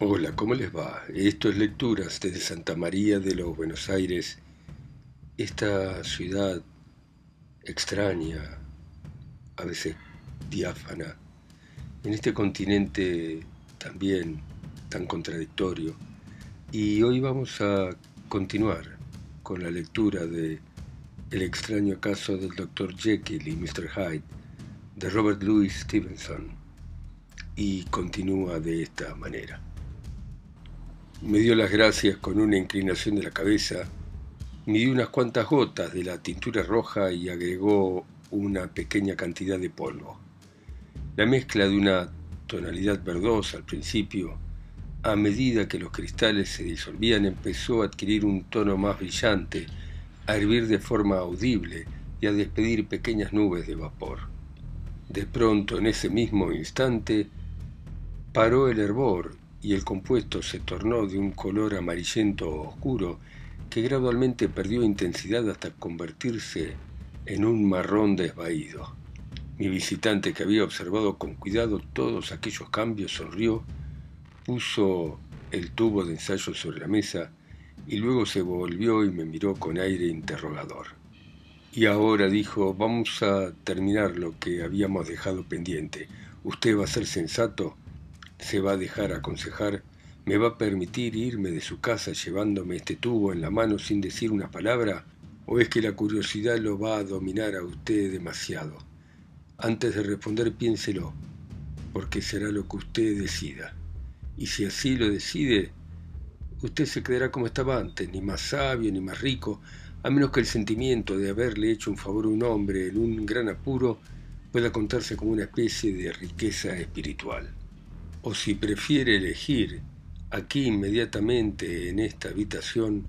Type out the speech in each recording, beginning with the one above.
Hola, ¿cómo les va? Esto es Lecturas desde Santa María de los Buenos Aires, esta ciudad extraña, a veces diáfana, en este continente también tan contradictorio. Y hoy vamos a continuar con la lectura de El extraño caso del Dr. Jekyll y Mr. Hyde de Robert Louis Stevenson. Y continúa de esta manera. Me dio las gracias con una inclinación de la cabeza, midió unas cuantas gotas de la tintura roja y agregó una pequeña cantidad de polvo. La mezcla de una tonalidad verdosa al principio, a medida que los cristales se disolvían, empezó a adquirir un tono más brillante, a hervir de forma audible y a despedir pequeñas nubes de vapor. De pronto, en ese mismo instante, paró el hervor y el compuesto se tornó de un color amarillento oscuro que gradualmente perdió intensidad hasta convertirse en un marrón desvaído. Mi visitante, que había observado con cuidado todos aquellos cambios, sonrió, puso el tubo de ensayo sobre la mesa y luego se volvió y me miró con aire interrogador. Y ahora dijo, vamos a terminar lo que habíamos dejado pendiente. ¿Usted va a ser sensato? Se va a dejar aconsejar, me va a permitir irme de su casa llevándome este tubo en la mano sin decir una palabra, o es que la curiosidad lo va a dominar a usted demasiado. Antes de responder piénselo, porque será lo que usted decida. Y si así lo decide, usted se quedará como estaba antes, ni más sabio ni más rico, a menos que el sentimiento de haberle hecho un favor a un hombre en un gran apuro pueda contarse como una especie de riqueza espiritual o si prefiere elegir aquí inmediatamente en esta habitación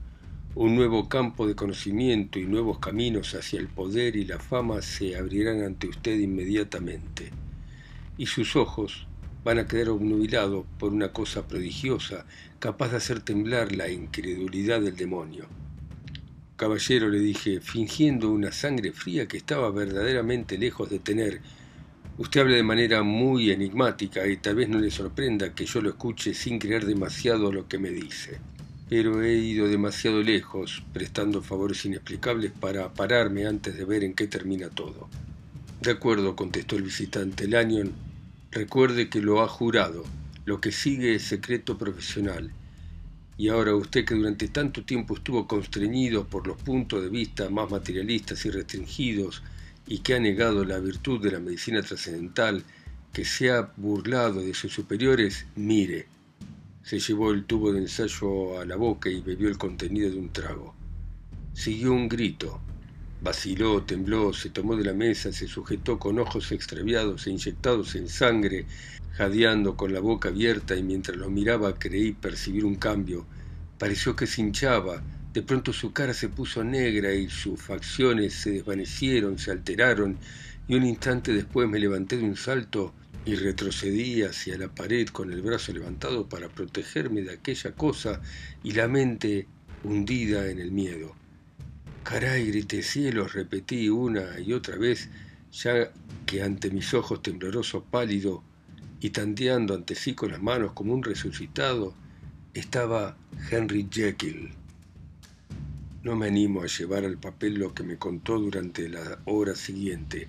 un nuevo campo de conocimiento y nuevos caminos hacia el poder y la fama se abrirán ante usted inmediatamente, y sus ojos van a quedar obnubilados por una cosa prodigiosa, capaz de hacer temblar la incredulidad del demonio. Caballero, le dije, fingiendo una sangre fría que estaba verdaderamente lejos de tener, Usted habla de manera muy enigmática y tal vez no le sorprenda que yo lo escuche sin creer demasiado lo que me dice. Pero he ido demasiado lejos, prestando favores inexplicables para pararme antes de ver en qué termina todo. De acuerdo, contestó el visitante Lanyon. Recuerde que lo ha jurado. Lo que sigue es secreto profesional. Y ahora usted que durante tanto tiempo estuvo constreñido por los puntos de vista más materialistas y restringidos y que ha negado la virtud de la medicina trascendental, que se ha burlado de sus superiores, mire. Se llevó el tubo de ensayo a la boca y bebió el contenido de un trago. Siguió un grito. Vaciló, tembló, se tomó de la mesa, se sujetó con ojos extraviados e inyectados en sangre, jadeando con la boca abierta y mientras lo miraba creí percibir un cambio. Pareció que se hinchaba, de pronto su cara se puso negra y sus facciones se desvanecieron, se alteraron, y un instante después me levanté de un salto y retrocedí hacia la pared con el brazo levantado para protegerme de aquella cosa y la mente hundida en el miedo. Caray, grité cielos, repetí una y otra vez, ya que ante mis ojos tembloroso, pálido y tanteando ante sí con las manos como un resucitado, estaba Henry Jekyll. No me animo a llevar al papel lo que me contó durante la hora siguiente.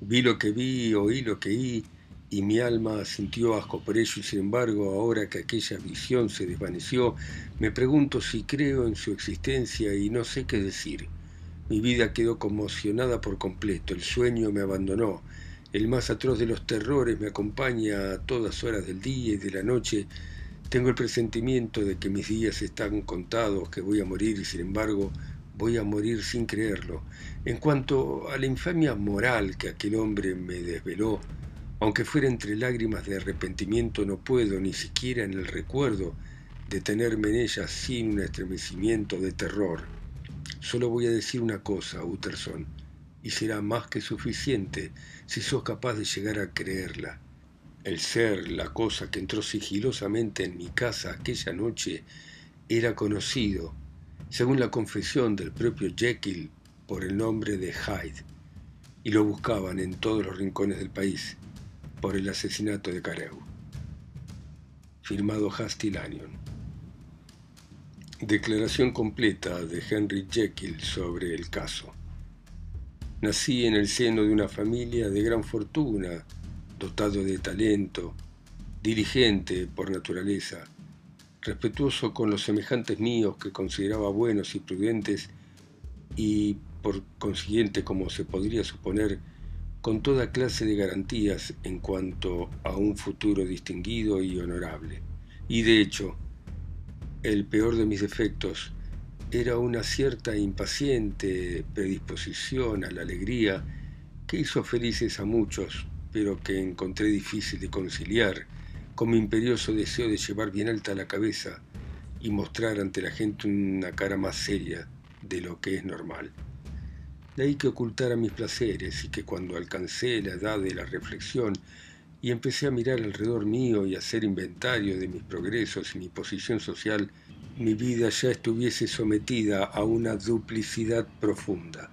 Vi lo que vi, oí lo que oí, y mi alma sintió asco por ello, y sin embargo, ahora que aquella visión se desvaneció, me pregunto si creo en su existencia y no sé qué decir. Mi vida quedó conmocionada por completo, el sueño me abandonó, el más atroz de los terrores me acompaña a todas horas del día y de la noche, tengo el presentimiento de que mis días están contados, que voy a morir y sin embargo voy a morir sin creerlo. En cuanto a la infamia moral que aquel hombre me desveló, aunque fuera entre lágrimas de arrepentimiento, no puedo, ni siquiera en el recuerdo, detenerme en ella sin un estremecimiento de terror. Solo voy a decir una cosa, Utterson, y será más que suficiente si sos capaz de llegar a creerla. El ser, la cosa que entró sigilosamente en mi casa aquella noche, era conocido, según la confesión del propio Jekyll, por el nombre de Hyde, y lo buscaban en todos los rincones del país por el asesinato de Carew. firmado Hasty Lanyon. Declaración completa de Henry Jekyll sobre el caso. Nací en el seno de una familia de gran fortuna, dotado de talento, dirigente por naturaleza, respetuoso con los semejantes míos que consideraba buenos y prudentes y, por consiguiente, como se podría suponer, con toda clase de garantías en cuanto a un futuro distinguido y honorable. Y de hecho, el peor de mis defectos era una cierta impaciente predisposición a la alegría que hizo felices a muchos, pero que encontré difícil de conciliar con mi imperioso deseo de llevar bien alta la cabeza y mostrar ante la gente una cara más seria de lo que es normal. De ahí que ocultara mis placeres y que cuando alcancé la edad de la reflexión y empecé a mirar alrededor mío y a hacer inventario de mis progresos y mi posición social, mi vida ya estuviese sometida a una duplicidad profunda.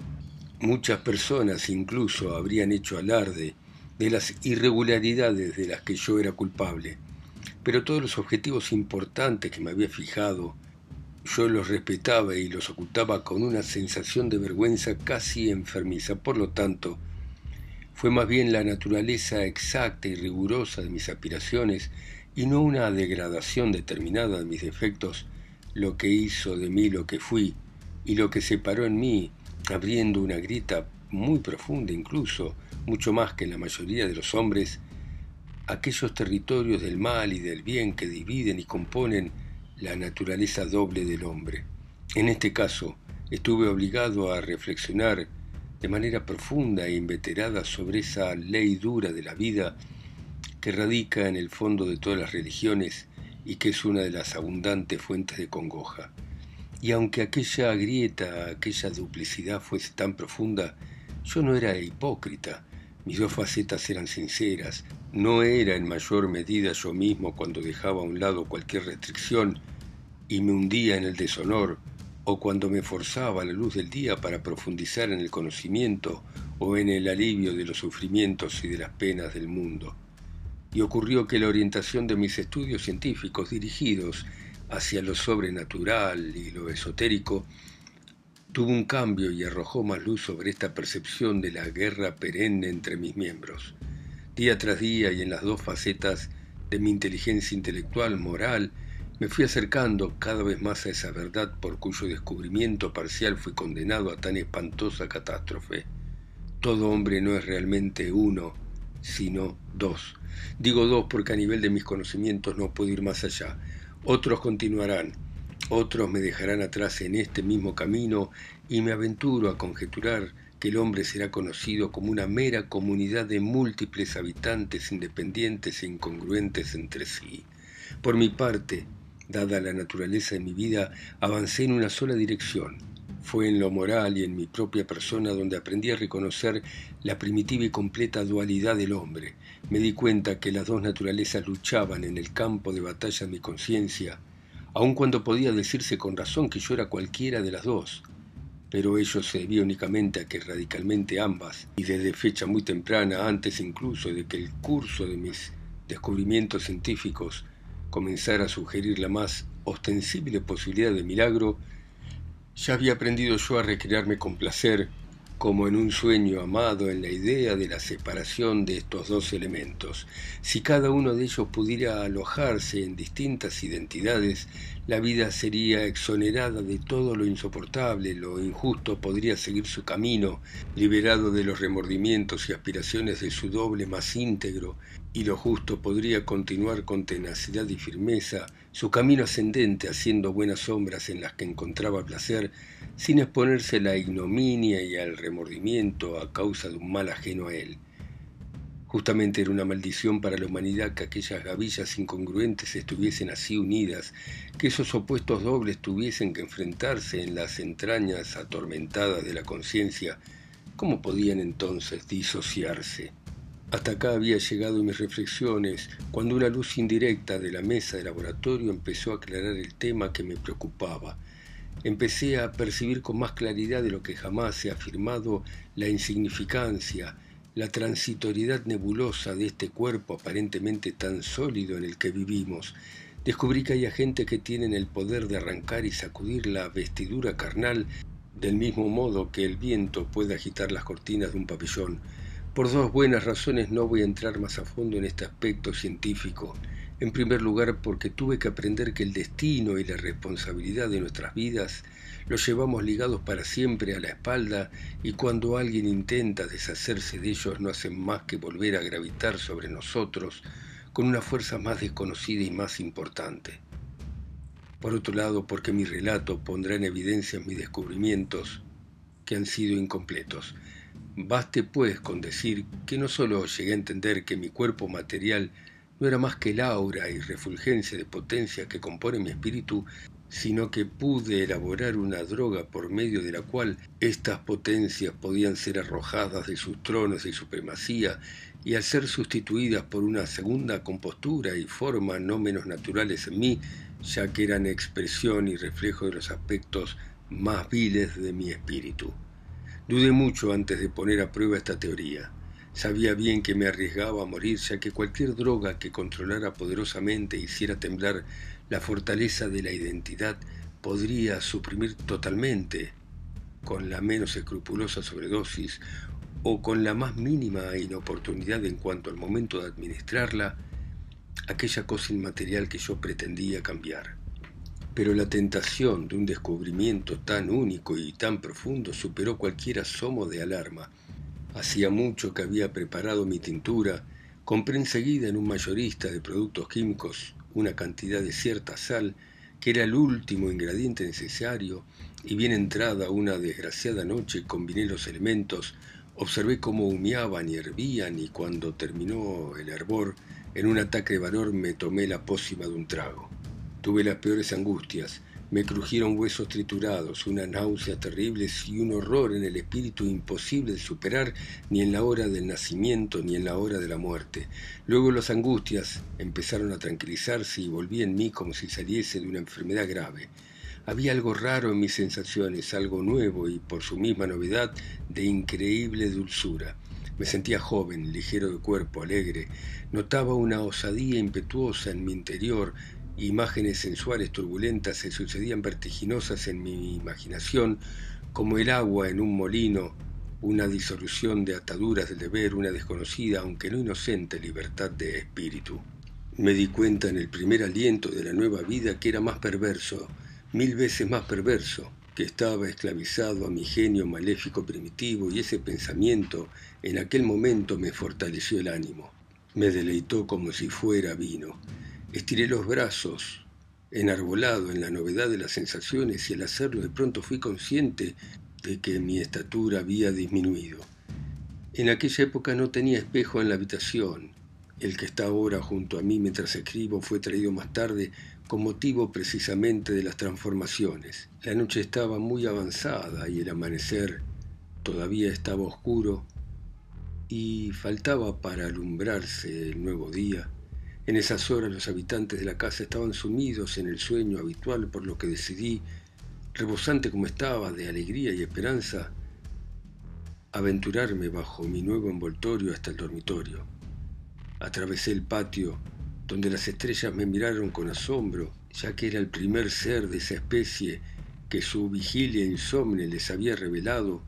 Muchas personas incluso habrían hecho alarde de las irregularidades de las que yo era culpable, pero todos los objetivos importantes que me había fijado, yo los respetaba y los ocultaba con una sensación de vergüenza casi enfermiza. Por lo tanto, fue más bien la naturaleza exacta y rigurosa de mis aspiraciones y no una degradación determinada de mis defectos lo que hizo de mí lo que fui y lo que separó en mí, abriendo una grita muy profunda incluso, mucho más que en la mayoría de los hombres, aquellos territorios del mal y del bien que dividen y componen la naturaleza doble del hombre. En este caso, estuve obligado a reflexionar de manera profunda e inveterada sobre esa ley dura de la vida que radica en el fondo de todas las religiones y que es una de las abundantes fuentes de congoja. Y aunque aquella grieta, aquella duplicidad fuese tan profunda, yo no era hipócrita, mis dos facetas eran sinceras, no era en mayor medida yo mismo cuando dejaba a un lado cualquier restricción y me hundía en el deshonor, o cuando me forzaba a la luz del día para profundizar en el conocimiento o en el alivio de los sufrimientos y de las penas del mundo. Y ocurrió que la orientación de mis estudios científicos dirigidos hacia lo sobrenatural y lo esotérico tuvo un cambio y arrojó más luz sobre esta percepción de la guerra perenne entre mis miembros. Día tras día y en las dos facetas de mi inteligencia intelectual, moral, me fui acercando cada vez más a esa verdad por cuyo descubrimiento parcial fui condenado a tan espantosa catástrofe. Todo hombre no es realmente uno, sino dos. Digo dos porque a nivel de mis conocimientos no puedo ir más allá. Otros continuarán, otros me dejarán atrás en este mismo camino y me aventuro a conjeturar que el hombre será conocido como una mera comunidad de múltiples habitantes independientes e incongruentes entre sí. Por mi parte, dada la naturaleza de mi vida, avancé en una sola dirección. Fue en lo moral y en mi propia persona donde aprendí a reconocer la primitiva y completa dualidad del hombre. Me di cuenta que las dos naturalezas luchaban en el campo de batalla de mi conciencia aun cuando podía decirse con razón que yo era cualquiera de las dos. Pero ello se debía únicamente a que radicalmente ambas, y desde fecha muy temprana, antes incluso de que el curso de mis descubrimientos científicos comenzara a sugerir la más ostensible posibilidad de milagro, ya había aprendido yo a recrearme con placer como en un sueño amado en la idea de la separación de estos dos elementos. Si cada uno de ellos pudiera alojarse en distintas identidades, la vida sería exonerada de todo lo insoportable, lo injusto podría seguir su camino, liberado de los remordimientos y aspiraciones de su doble más íntegro, y lo justo podría continuar con tenacidad y firmeza su camino ascendente haciendo buenas sombras en las que encontraba placer, sin exponerse a la ignominia y al remordimiento a causa de un mal ajeno a él. Justamente era una maldición para la humanidad que aquellas gavillas incongruentes estuviesen así unidas, que esos opuestos dobles tuviesen que enfrentarse en las entrañas atormentadas de la conciencia. ¿Cómo podían entonces disociarse? Hasta acá había llegado mis reflexiones cuando una luz indirecta de la mesa de laboratorio empezó a aclarar el tema que me preocupaba empecé a percibir con más claridad de lo que jamás se ha afirmado la insignificancia, la transitoriedad nebulosa de este cuerpo aparentemente tan sólido en el que vivimos, descubrí que hay gente que tienen el poder de arrancar y sacudir la vestidura carnal del mismo modo que el viento puede agitar las cortinas de un pabellón. Por dos buenas razones no voy a entrar más a fondo en este aspecto científico. En primer lugar, porque tuve que aprender que el destino y la responsabilidad de nuestras vidas los llevamos ligados para siempre a la espalda y cuando alguien intenta deshacerse de ellos no hacen más que volver a gravitar sobre nosotros con una fuerza más desconocida y más importante. Por otro lado, porque mi relato pondrá en evidencia mis descubrimientos que han sido incompletos. Baste pues con decir que no solo llegué a entender que mi cuerpo material no era más que el aura y refulgencia de potencia que compone mi espíritu, sino que pude elaborar una droga por medio de la cual estas potencias podían ser arrojadas de sus tronos y supremacía y al ser sustituidas por una segunda compostura y forma no menos naturales en mí, ya que eran expresión y reflejo de los aspectos más viles de mi espíritu. Dudé mucho antes de poner a prueba esta teoría. Sabía bien que me arriesgaba a morir, ya que cualquier droga que controlara poderosamente e hiciera temblar la fortaleza de la identidad podría suprimir totalmente, con la menos escrupulosa sobredosis o con la más mínima inoportunidad en cuanto al momento de administrarla, aquella cosa inmaterial que yo pretendía cambiar. Pero la tentación de un descubrimiento tan único y tan profundo superó cualquier asomo de alarma. Hacía mucho que había preparado mi tintura, compré enseguida en un mayorista de productos químicos una cantidad de cierta sal, que era el último ingrediente necesario, y bien entrada una desgraciada noche combiné los elementos, observé cómo humeaban y hervían, y cuando terminó el hervor, en un ataque de valor me tomé la pócima de un trago. Tuve las peores angustias, me crujieron huesos triturados, una náusea terrible y un horror en el espíritu imposible de superar ni en la hora del nacimiento ni en la hora de la muerte. Luego las angustias empezaron a tranquilizarse y volví en mí como si saliese de una enfermedad grave. Había algo raro en mis sensaciones, algo nuevo y por su misma novedad de increíble dulzura. Me sentía joven, ligero de cuerpo, alegre. Notaba una osadía impetuosa en mi interior Imágenes sensuales turbulentas se sucedían vertiginosas en mi imaginación, como el agua en un molino, una disolución de ataduras del deber, una desconocida, aunque no inocente, libertad de espíritu. Me di cuenta en el primer aliento de la nueva vida que era más perverso, mil veces más perverso, que estaba esclavizado a mi genio maléfico primitivo y ese pensamiento en aquel momento me fortaleció el ánimo, me deleitó como si fuera vino. Estiré los brazos, enarbolado en la novedad de las sensaciones, y al hacerlo de pronto fui consciente de que mi estatura había disminuido. En aquella época no tenía espejo en la habitación. El que está ahora junto a mí mientras escribo fue traído más tarde con motivo precisamente de las transformaciones. La noche estaba muy avanzada y el amanecer todavía estaba oscuro y faltaba para alumbrarse el nuevo día en esas horas los habitantes de la casa estaban sumidos en el sueño habitual, por lo que decidí, rebosante como estaba de alegría y esperanza, aventurarme bajo mi nuevo envoltorio hasta el dormitorio. Atravesé el patio, donde las estrellas me miraron con asombro, ya que era el primer ser de esa especie que su vigilia insomne les había revelado.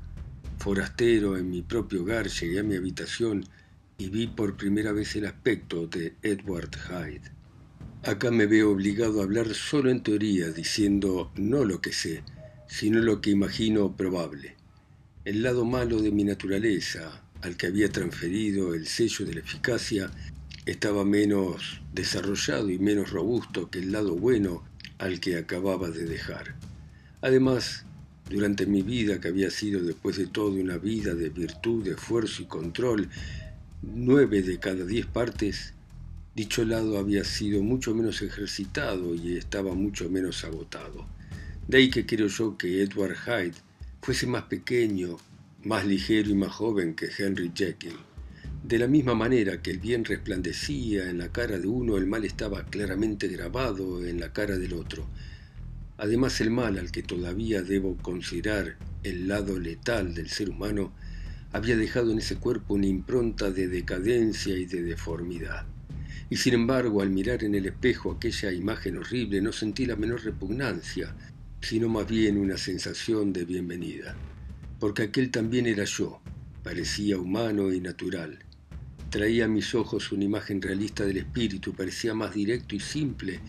Forastero en mi propio hogar, llegué a mi habitación y vi por primera vez el aspecto de Edward Hyde. Acá me veo obligado a hablar solo en teoría, diciendo no lo que sé, sino lo que imagino probable. El lado malo de mi naturaleza, al que había transferido el sello de la eficacia, estaba menos desarrollado y menos robusto que el lado bueno al que acababa de dejar. Además, durante mi vida, que había sido después de todo una vida de virtud, de esfuerzo y control, nueve de cada diez partes, dicho lado había sido mucho menos ejercitado y estaba mucho menos agotado. De ahí que creo yo que Edward Hyde fuese más pequeño, más ligero y más joven que Henry Jekyll. De la misma manera que el bien resplandecía en la cara de uno, el mal estaba claramente grabado en la cara del otro. Además, el mal, al que todavía debo considerar el lado letal del ser humano, había dejado en ese cuerpo una impronta de decadencia y de deformidad. Y sin embargo, al mirar en el espejo aquella imagen horrible, no sentí la menor repugnancia, sino más bien una sensación de bienvenida, porque aquel también era yo, parecía humano y natural. Traía a mis ojos una imagen realista del espíritu, parecía más directo y simple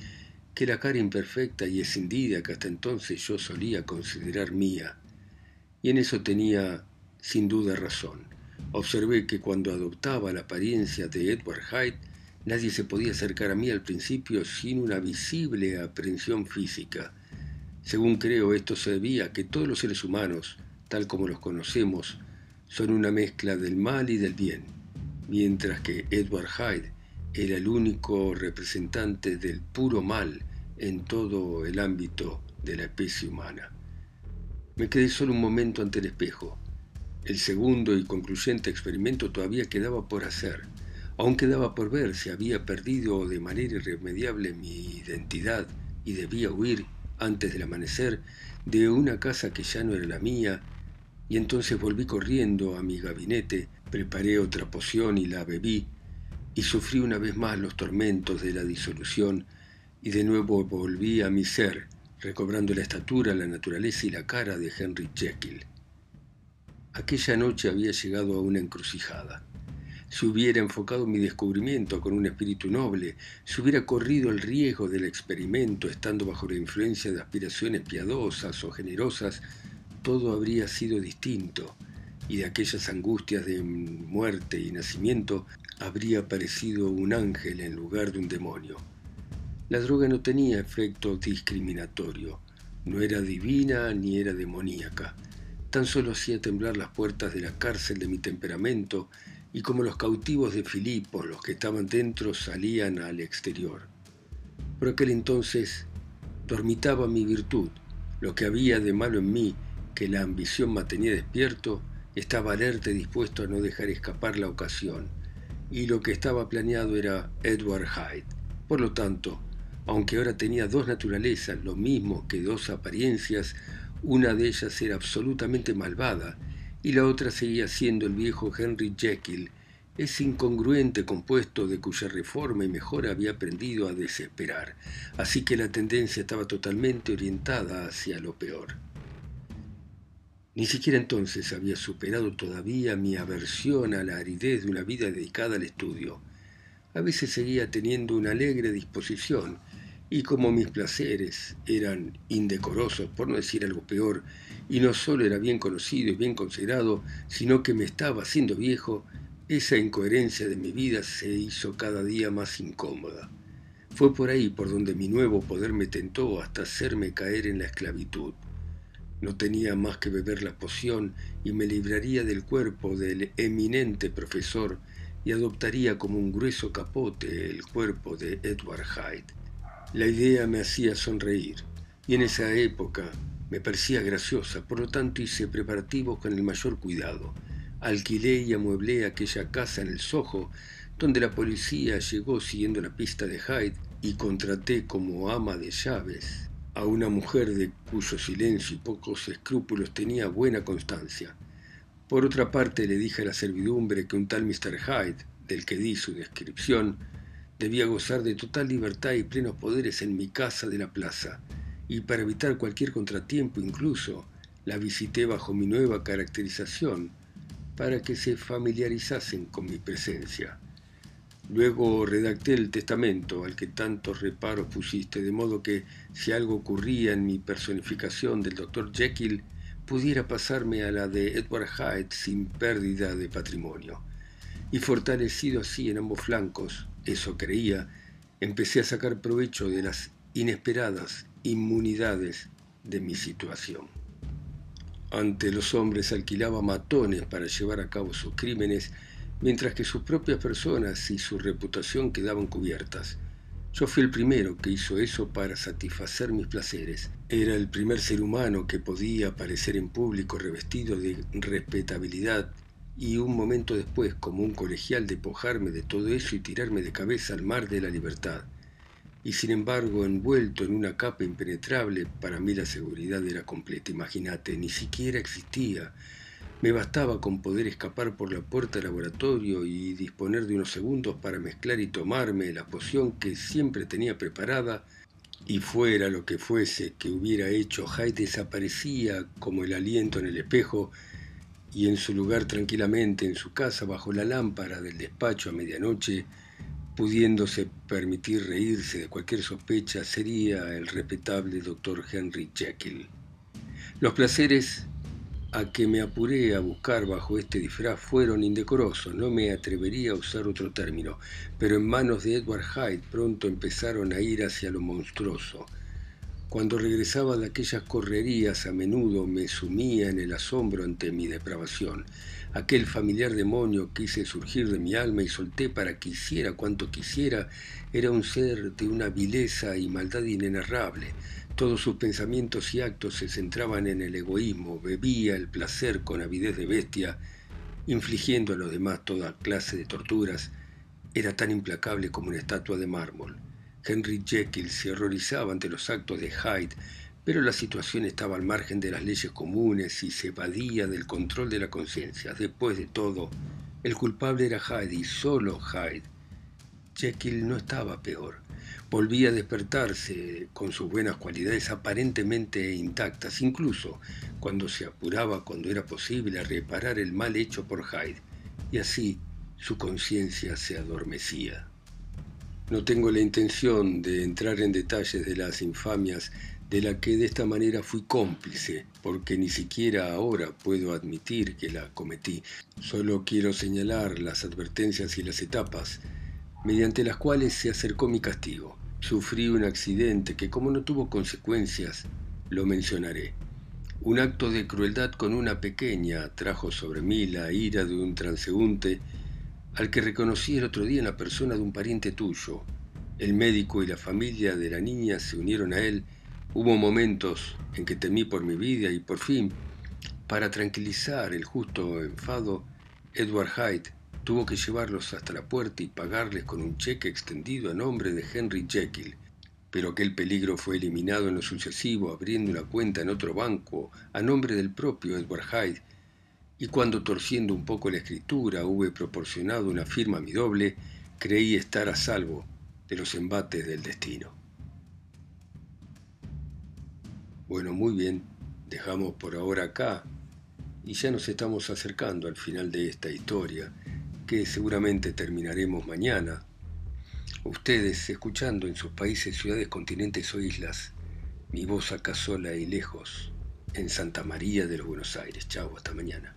que la cara imperfecta y escindida que hasta entonces yo solía considerar mía. Y en eso tenía sin duda razón. Observé que cuando adoptaba la apariencia de Edward Hyde, nadie se podía acercar a mí al principio sin una visible aprensión física. Según creo, esto se que todos los seres humanos, tal como los conocemos, son una mezcla del mal y del bien, mientras que Edward Hyde era el único representante del puro mal en todo el ámbito de la especie humana. Me quedé solo un momento ante el espejo. El segundo y concluyente experimento todavía quedaba por hacer. Aún quedaba por ver si había perdido de manera irremediable mi identidad y debía huir antes del amanecer de una casa que ya no era la mía, y entonces volví corriendo a mi gabinete, preparé otra poción y la bebí, y sufrí una vez más los tormentos de la disolución, y de nuevo volví a mi ser, recobrando la estatura, la naturaleza y la cara de Henry Jekyll. Aquella noche había llegado a una encrucijada. Si hubiera enfocado mi descubrimiento con un espíritu noble, si hubiera corrido el riesgo del experimento estando bajo la influencia de aspiraciones piadosas o generosas, todo habría sido distinto, y de aquellas angustias de muerte y nacimiento habría aparecido un ángel en lugar de un demonio. La droga no tenía efecto discriminatorio, no era divina ni era demoníaca tan solo hacía temblar las puertas de la cárcel de mi temperamento y como los cautivos de Filipo, los que estaban dentro salían al exterior. Por aquel entonces dormitaba mi virtud, lo que había de malo en mí, que la ambición mantenía despierto, estaba alerta y dispuesto a no dejar escapar la ocasión, y lo que estaba planeado era Edward Hyde. Por lo tanto, aunque ahora tenía dos naturalezas, lo mismo que dos apariencias, una de ellas era absolutamente malvada y la otra seguía siendo el viejo Henry Jekyll, ese incongruente compuesto de cuya reforma y mejora había aprendido a desesperar, así que la tendencia estaba totalmente orientada hacia lo peor. Ni siquiera entonces había superado todavía mi aversión a la aridez de una vida dedicada al estudio. A veces seguía teniendo una alegre disposición, y como mis placeres eran indecorosos, por no decir algo peor, y no solo era bien conocido y bien considerado, sino que me estaba haciendo viejo, esa incoherencia de mi vida se hizo cada día más incómoda. Fue por ahí por donde mi nuevo poder me tentó hasta hacerme caer en la esclavitud. No tenía más que beber la poción y me libraría del cuerpo del eminente profesor y adoptaría como un grueso capote el cuerpo de Edward Hyde. La idea me hacía sonreír, y en esa época me parecía graciosa, por lo tanto hice preparativos con el mayor cuidado. Alquilé y amueblé aquella casa en el Soho, donde la policía llegó siguiendo la pista de Hyde, y contraté como ama de llaves a una mujer de cuyo silencio y pocos escrúpulos tenía buena constancia. Por otra parte le dije a la servidumbre que un tal Mr. Hyde, del que di su descripción, Debía gozar de total libertad y plenos poderes en mi casa de la plaza, y para evitar cualquier contratiempo incluso, la visité bajo mi nueva caracterización, para que se familiarizasen con mi presencia. Luego redacté el testamento al que tantos reparos pusiste, de modo que si algo ocurría en mi personificación del doctor Jekyll, pudiera pasarme a la de Edward Hyde sin pérdida de patrimonio. Y fortalecido así en ambos flancos, eso creía, empecé a sacar provecho de las inesperadas inmunidades de mi situación. Ante los hombres alquilaba matones para llevar a cabo sus crímenes, mientras que sus propias personas y su reputación quedaban cubiertas. Yo fui el primero que hizo eso para satisfacer mis placeres. Era el primer ser humano que podía aparecer en público revestido de respetabilidad y un momento después, como un colegial, despojarme de todo eso y tirarme de cabeza al mar de la libertad. Y sin embargo, envuelto en una capa impenetrable, para mí la seguridad era completa. Imagínate, ni siquiera existía. Me bastaba con poder escapar por la puerta del laboratorio y disponer de unos segundos para mezclar y tomarme la poción que siempre tenía preparada y fuera lo que fuese que hubiera hecho, Hyde desaparecía como el aliento en el espejo y en su lugar tranquilamente en su casa bajo la lámpara del despacho a medianoche, pudiéndose permitir reírse de cualquier sospecha, sería el respetable doctor Henry Jekyll. Los placeres a que me apuré a buscar bajo este disfraz fueron indecorosos, no me atrevería a usar otro término, pero en manos de Edward Hyde pronto empezaron a ir hacia lo monstruoso. Cuando regresaba de aquellas correrías a menudo me sumía en el asombro ante mi depravación. Aquel familiar demonio quise surgir de mi alma y solté para que hiciera cuanto quisiera era un ser de una vileza y maldad inenarrable todos sus pensamientos y actos se centraban en el egoísmo, bebía el placer con avidez de bestia, infligiendo a los demás toda clase de torturas. Era tan implacable como una estatua de mármol. Henry Jekyll se horrorizaba ante los actos de Hyde, pero la situación estaba al margen de las leyes comunes y se evadía del control de la conciencia. Después de todo, el culpable era Hyde y solo Hyde. Jekyll no estaba peor volvía a despertarse con sus buenas cualidades aparentemente intactas, incluso cuando se apuraba cuando era posible a reparar el mal hecho por Hyde, y así su conciencia se adormecía. No tengo la intención de entrar en detalles de las infamias de la que de esta manera fui cómplice, porque ni siquiera ahora puedo admitir que la cometí. Solo quiero señalar las advertencias y las etapas mediante las cuales se acercó mi castigo. Sufrí un accidente que como no tuvo consecuencias, lo mencionaré. Un acto de crueldad con una pequeña trajo sobre mí la ira de un transeúnte al que reconocí el otro día en la persona de un pariente tuyo. El médico y la familia de la niña se unieron a él. Hubo momentos en que temí por mi vida y por fin, para tranquilizar el justo enfado, Edward Hyde Tuvo que llevarlos hasta la puerta y pagarles con un cheque extendido a nombre de Henry Jekyll, pero aquel peligro fue eliminado en lo sucesivo abriendo una cuenta en otro banco a nombre del propio Edward Hyde, y cuando torciendo un poco la escritura hube proporcionado una firma a mi doble, creí estar a salvo de los embates del destino. Bueno, muy bien, dejamos por ahora acá y ya nos estamos acercando al final de esta historia que seguramente terminaremos mañana. Ustedes escuchando en sus países, ciudades, continentes o islas, mi voz acá sola y lejos, en Santa María de los Buenos Aires. Chau, hasta mañana.